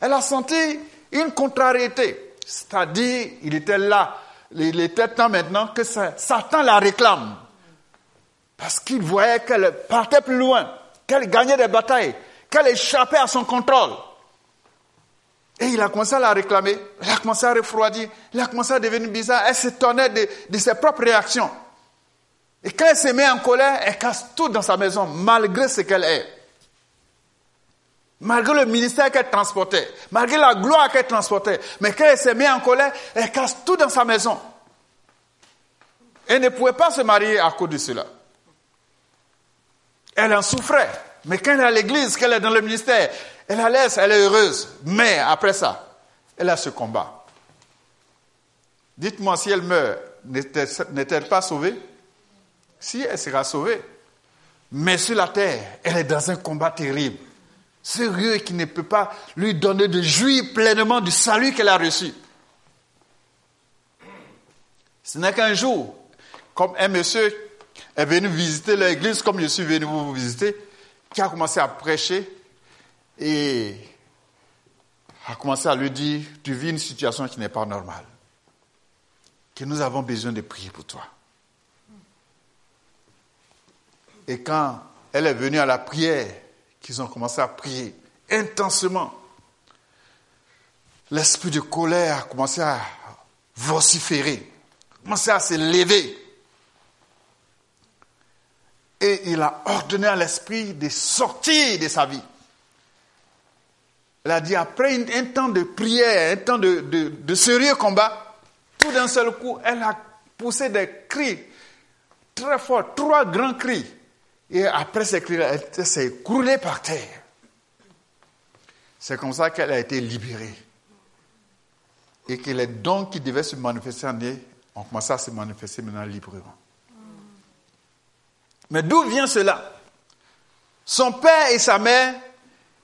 Elle a senti une contrariété. C'est-à-dire, il était là, il était temps maintenant que Satan la réclame. Parce qu'il voyait qu'elle partait plus loin, qu'elle gagnait des batailles, qu'elle échappait à son contrôle. Et il a commencé à la réclamer, il a commencé à refroidir, il a commencé à devenir bizarre, elle s'étonnait de, de ses propres réactions. Et quand elle se met en colère, elle casse tout dans sa maison, malgré ce qu'elle est. Malgré le ministère qu'elle transportait, malgré la gloire qu'elle transportait. Mais quand elle se met en colère, elle casse tout dans sa maison. Elle ne pouvait pas se marier à cause de cela. Elle en souffrait. Mais quand elle est à l'église, qu'elle est dans le ministère, elle la laisse, elle est heureuse. Mais après ça, elle a ce combat. Dites-moi si elle meurt, n'est-elle pas sauvée? Si, elle sera sauvée. Mais sur la terre, elle est dans un combat terrible. Sérieux qui ne peut pas lui donner de jouir pleinement du salut qu'elle a reçu. Ce n'est qu'un jour, comme un monsieur est venu visiter l'église, comme je suis venu vous visiter, qui a commencé à prêcher et a commencé à lui dire, tu vis une situation qui n'est pas normale, que nous avons besoin de prier pour toi. Et quand elle est venue à la prière, qu'ils ont commencé à prier intensément, l'esprit de colère a commencé à vociférer, commencé à se lever. Et il a ordonné à l'esprit de sortir de sa vie. Elle a dit, après un temps de prière, un temps de, de- sérieux combat, tout d'un seul coup, elle a poussé des cris très forts, trois grands cris. Et après ces cris, elle s'est écroulée par terre. C'est comme ça qu'elle a été libérée. Et que les dons qui devaient se manifester en elle ont commencé à se manifester maintenant librement. Mais d'où vient cela? Son père et sa mère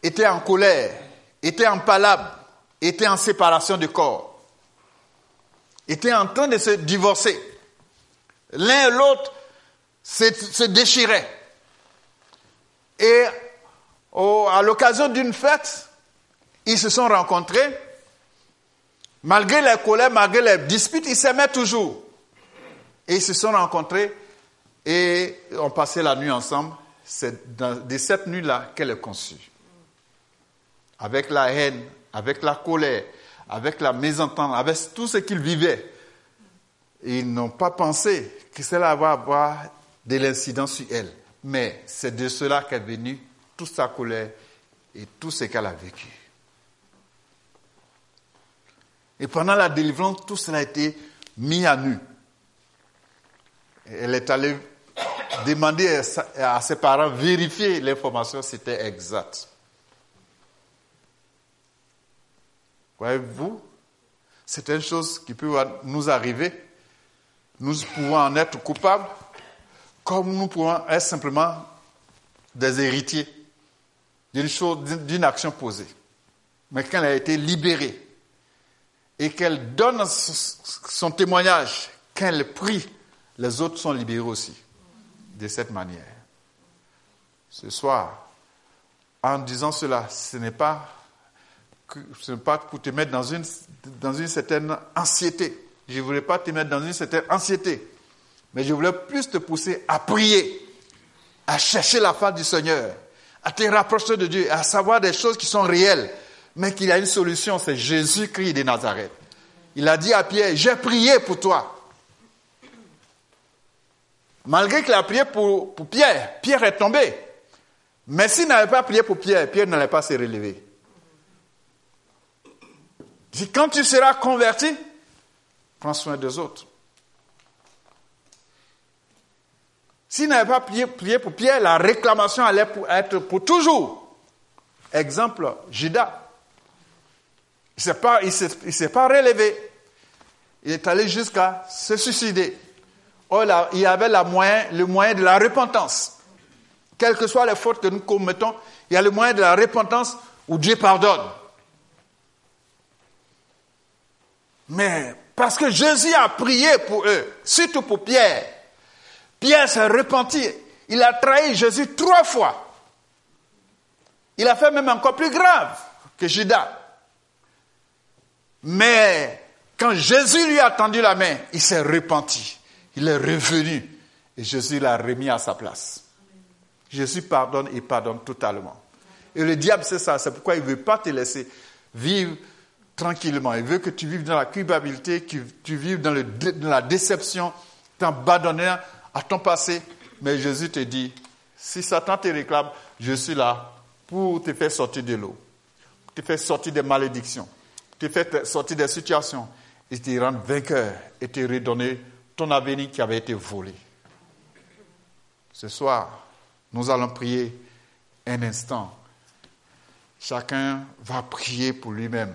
étaient en colère, étaient en palabre, étaient en séparation de corps, étaient en train de se divorcer. L'un et l'autre se, déchiraient. Et au- à l'occasion d'une fête, ils se sont rencontrés. Malgré les colères, malgré les disputes, ils s'aimaient toujours. Et ils se sont rencontrés et ont passé la nuit ensemble. C'est de cette nuit-là qu'elle est conçue. Avec la haine, avec la colère, avec la mésentente, avec tout ce qu'ils vivaient. Ils n'ont pas pensé que cela va avoir de l'incident sur elle. Mais c'est de cela qu'est venue toute sa colère et tout ce qu'elle a vécu. Et pendant la délivrance, tout cela a été mis à nu. Elle est allée demander à ses parents vérifier l'information c'était exact. Voyez-vous, c'est une chose qui peut nous arriver. Nous pouvons en être coupables, comme nous pouvons être simplement des héritiers d'une chose, d'une- action posée. Mais quand elle a été libérée et qu'elle donne son témoignage, quand elle prie, les autres sont libérés aussi de cette manière. Ce soir, en disant cela, ce n'est pas, ce n'est pas pour te mettre dans une, certaine anxiété. Je ne voulais pas te mettre dans une certaine anxiété, mais je voulais plus te pousser à prier, à chercher la face du Seigneur, à te rapprocher de Dieu, à savoir des choses qui sont réelles, mais qu'il y a une solution, c'est Jésus-Christ de Nazareth. Il a dit à Pierre, j'ai prié pour toi. Malgré qu'il a prié pour Pierre, Pierre est tombé. Mais s'il n'avait pas prié pour Pierre, Pierre n'allait pas se relever. Dit, quand tu seras converti, prends soin des autres. S'il n'avait pas prié, pour Pierre, la réclamation allait pour- être pour toujours. Exemple, Judas. Il ne s'est pas, relevé. Il est allé jusqu'à se suicider. Là, il y avait le moyen de la repentance. Quelles que soient les fautes que nous commettons, il y a le moyen de la repentance où Dieu pardonne. Mais parce que Jésus a prié pour eux, surtout pour Pierre, Pierre s'est repenti. Il a trahi Jésus trois fois. Il a fait même encore plus grave que Judas. Mais quand Jésus lui a tendu la main, il s'est repenti. Il est revenu et Jésus l'a remis à sa place. Jésus pardonne et pardonne totalement. Et le diable, c'est ça. C'est pourquoi il ne veut pas te laisser vivre tranquillement. Il veut que tu vives dans la culpabilité, que tu vives dans, le, dans la déception, t'abandonnant à ton passé. Mais Jésus te dit, si Satan te réclame, je suis là pour te faire sortir de l'eau, te faire sortir des malédictions, te faire sortir des situations et te rendre vainqueur et te redonner ton avenir qui avait été volé. Ce soir, nous allons prier un instant. Chacun va prier pour lui-même.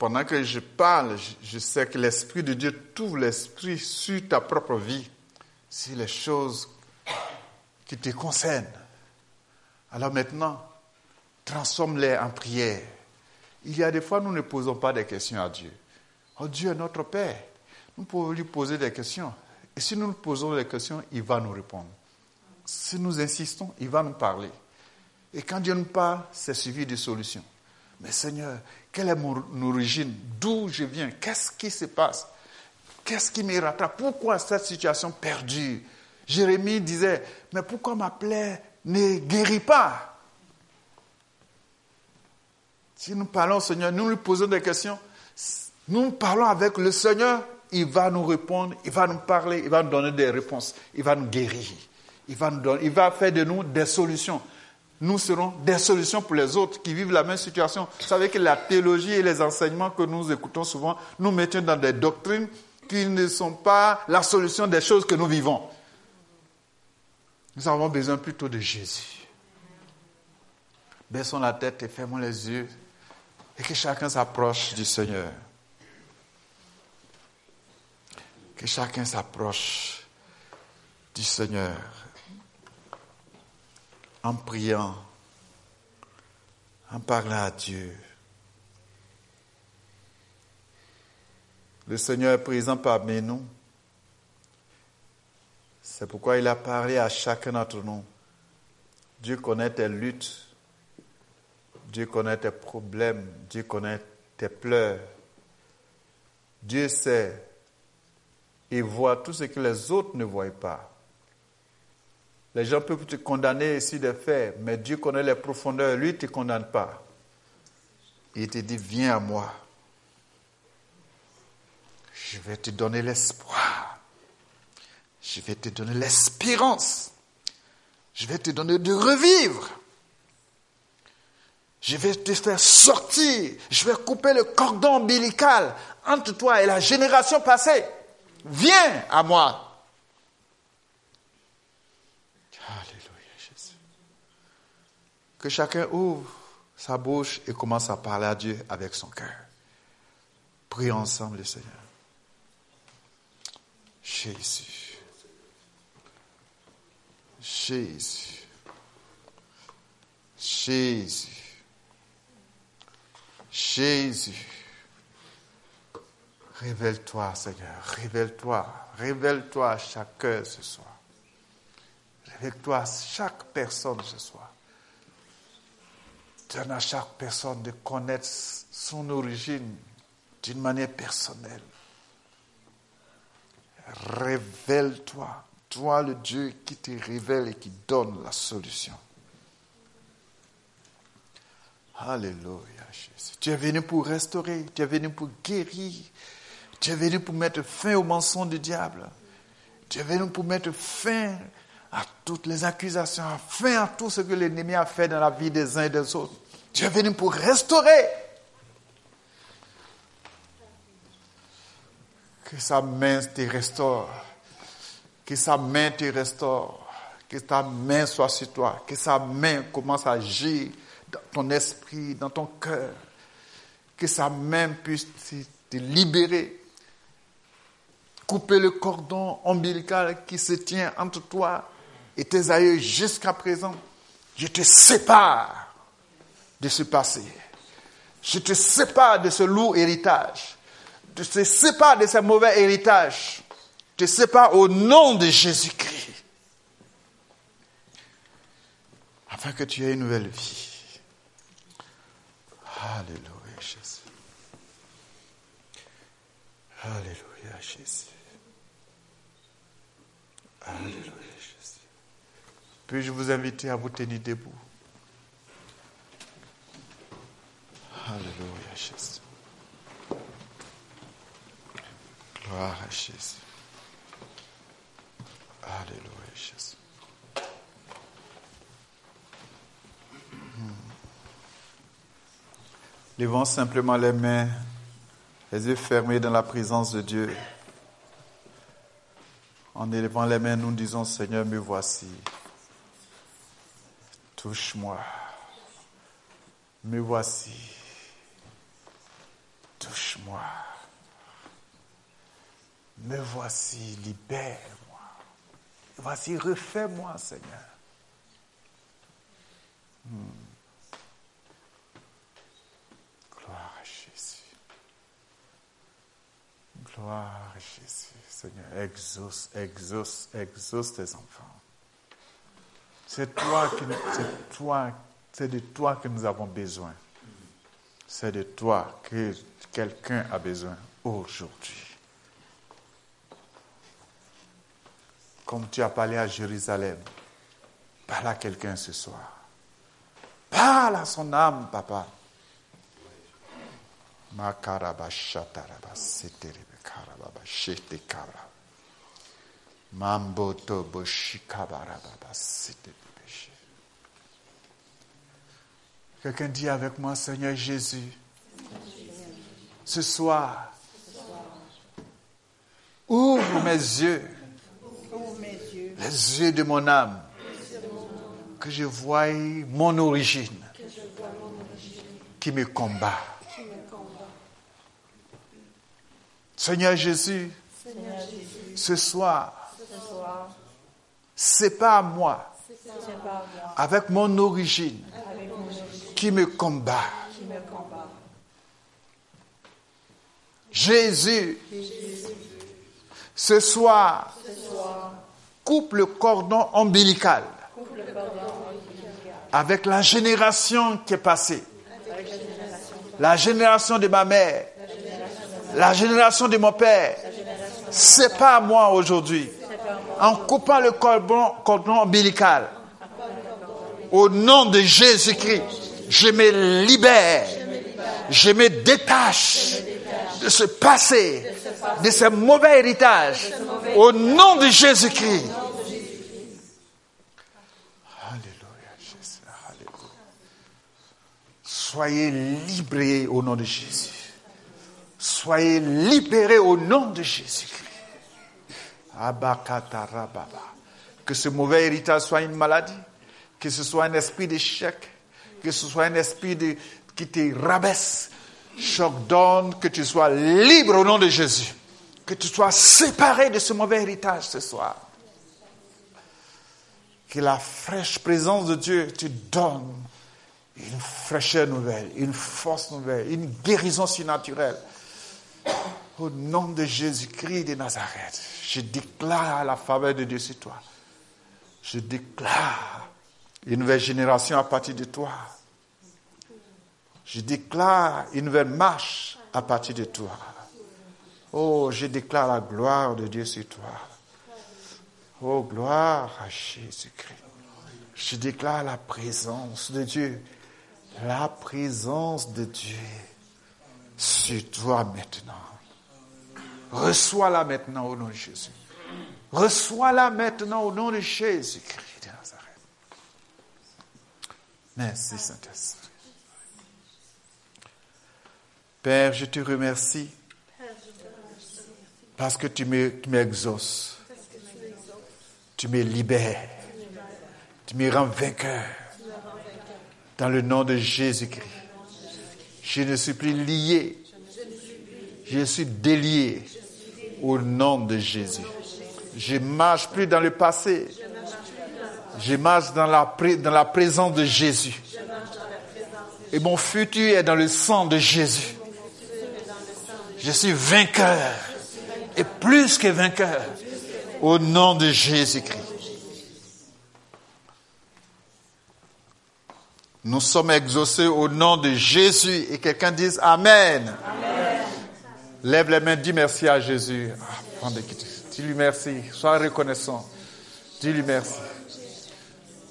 Pendant que je parle, je sais que l'Esprit de Dieu trouve l'Esprit sur ta propre vie, sur les choses qui te concernent. Alors maintenant, transforme-les en prière. Il y a des fois, nous ne posons pas des questions à Dieu. Oh, Dieu est notre Père. Nous pouvons lui poser des questions. Et si nous nous posons des questions, il va nous répondre. Si nous insistons, il va nous parler. Et quand Dieu nous parle, c'est suivi de solutions. Mais Seigneur, quelle est mon origine D'où je viens Qu'est-ce qui se passe Qu'est-ce qui me rattrape Pourquoi cette situation perdue Jérémie disait, mais pourquoi ma plaie ne guérit pas? Si nous parlons au Seigneur, nous lui posons des questions, nous parlons avec le Seigneur, il va nous répondre, il va nous parler, il va nous donner des réponses, il va nous guérir, il va faire de nous des solutions. Nous serons des solutions pour les autres qui vivent la même situation. Vous savez que la théologie et les enseignements que nous écoutons souvent nous mettons dans des doctrines qui ne sont pas la solution des choses que nous vivons. Nous avons besoin plutôt de Jésus. Baissons la tête et fermons les yeux et que chacun s'approche du Seigneur. Que chacun s'approche du Seigneur en priant, en parlant à Dieu. Le Seigneur est présent parmi nous. C'est pourquoi il a parlé à chacun d'entre nous. Dieu connaît tes luttes, Dieu connaît tes problèmes, Dieu connaît tes pleurs. Dieu sait il voit tout ce que les autres ne voient pas. Les gens peuvent te condamner ici de faire, mais Dieu connaît les profondeurs. Lui, ne te condamne pas. Il te dit, viens à moi. Je vais te donner l'espoir. Je vais te donner l'espérance. Je vais te donner de revivre. Je vais te faire sortir. Je vais couper le cordon ombilical entre toi et la génération passée. Viens à moi. Alléluia, Jésus. Que chacun ouvre sa bouche et commence à parler à Dieu avec son cœur. Prions ensemble, le Seigneur. Jésus. Jésus. Jésus. Jésus. Révèle-toi, Seigneur, révèle-toi, révèle-toi à chaque heure ce soir. Révèle-toi à chaque personne ce soir. Donne à chaque personne de connaître son origine d'une manière personnelle. Révèle-toi, toi le Dieu qui te révèle et qui donne la solution. Alléluia, Jésus. Tu es venu pour restaurer, tu es venu pour guérir, tu es venu pour mettre fin au mensonge du diable. Tu es venu pour mettre fin à toutes les accusations, fin à tout ce que l'ennemi a fait dans la vie des uns et des autres. Tu es venu pour restaurer. Que sa main te restaure. Que sa main te restaure. Que ta main soit sur toi. Que sa main commence à agir dans ton esprit, dans ton cœur. Que sa main puisse te libérer, couper le cordon ombilical qui se tient entre toi et tes aïeux jusqu'à présent. Je te sépare de ce passé. Je te sépare de ce lourd héritage. Je te sépare de ce mauvais héritage. Je te sépare au nom de Jésus-Christ. Afin que tu aies une nouvelle vie. Alléluia, Jésus. Alléluia, Jésus. Alléluia. Puis-je vous inviter à vous tenir debout? Alléluia, Jésus. Gloire à Jésus. Alléluia, Jésus. Levons simplement les mains, les yeux fermés dans la présence de Dieu. En élevant les mains, nous disons, Seigneur, me voici. Touche-moi. Me voici. Touche-moi. Me voici, libère-moi. Voici, refais-moi, Seigneur. Hmm. Gloire à Jésus. Gloire à Jésus. Seigneur, exauce, exauce, exauce tes enfants. C'est toi de toi que nous avons besoin. C'est de toi que quelqu'un a besoin aujourd'hui. Comme tu as parlé à Jérusalem, parle à quelqu'un ce soir. Parle à son âme, papa. Mamboto. Quelqu'un dit avec moi, Seigneur Jésus, ce soir, ouvre mes yeux, les yeux de mon âme, que je voie mon origine qui me combat. Seigneur Jésus, ce soir, sépare-moi avec mon origine. Qui me combat. Jésus, ce soir, coupe le cordon ombilical. Avec la génération qui est passée, la génération de ma mère, la génération de mon père. Sépare moi aujourd'hui en coupant le cordon, ombilical. Au nom de Jésus-Christ, je me libère, je me détache de ce passé, de ce mauvais héritage. Au nom de Jésus-Christ. Soyez libérés au nom de Jésus. Soyez libérés au nom de Jésus-Christ. Que ce mauvais héritage soit une maladie, que ce soit un esprit d'échec, que ce soit un esprit de, qui te rabaisse. J'ordonne que tu sois libre au nom de Jésus. Que tu sois séparé de ce mauvais héritage ce soir. Que la fraîche présence de Dieu te donne une fraîcheur nouvelle, une force nouvelle, une guérison surnaturelle. Au nom de Jésus-Christ de Nazareth, je déclare la faveur de Dieu sur toi. Je déclare une nouvelle génération à partir de toi. Je déclare une nouvelle marche à partir de toi. Oh, je déclare la gloire de Dieu sur toi. Oh, gloire à Jésus-Christ. Je déclare la présence de Dieu. La présence de Dieu sur toi maintenant. Reçois-la maintenant au nom de Jésus. Reçois-la maintenant au nom de Jésus-Christ de Nazareth. Merci, Saint-Esprit. Père, je te remercie parce que tu m'exauces. Tu me libères. Tu me rends vainqueur. Dans le nom de Jésus-Christ. Je ne suis plus lié. Je suis délié au nom de Jésus. Je marche plus dans le passé. Je marche dans la, dans la présence de Jésus. Et mon futur est dans le sang de Jésus. Je suis vainqueur. Et plus que vainqueur. Au nom de Jésus-Christ. Nous sommes exaucés au nom de Jésus. Et quelqu'un dise Amen. Lève les mains, dis merci à Jésus. Ah, dis-lui merci. Sois reconnaissant. Dis-lui merci.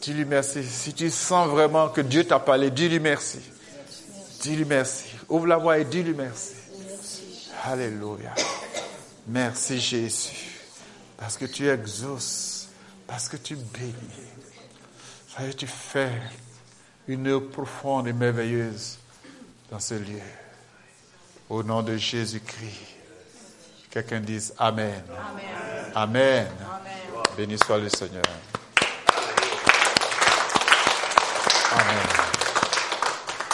Dis-lui merci. Si tu sens vraiment que Dieu t'a parlé, dis-lui merci. Dis-lui merci. Ouvre la voix et dis-lui merci. Alléluia. Merci Jésus. Parce que tu exauces. Parce que tu bénis. tu fais une œuvre profonde et merveilleuse dans ce lieu. Au nom de Jésus-Christ. Quelqu'un dise Amen. Amen. Amen. Béni soit le Seigneur. Amen.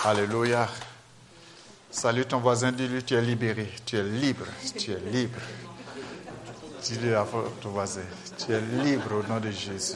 Alléluia. Salut ton voisin, dis-lui, tu es libéré, tu es libre, tu es libre. Dis-lui à ton voisin, tu es libre au nom de Jésus.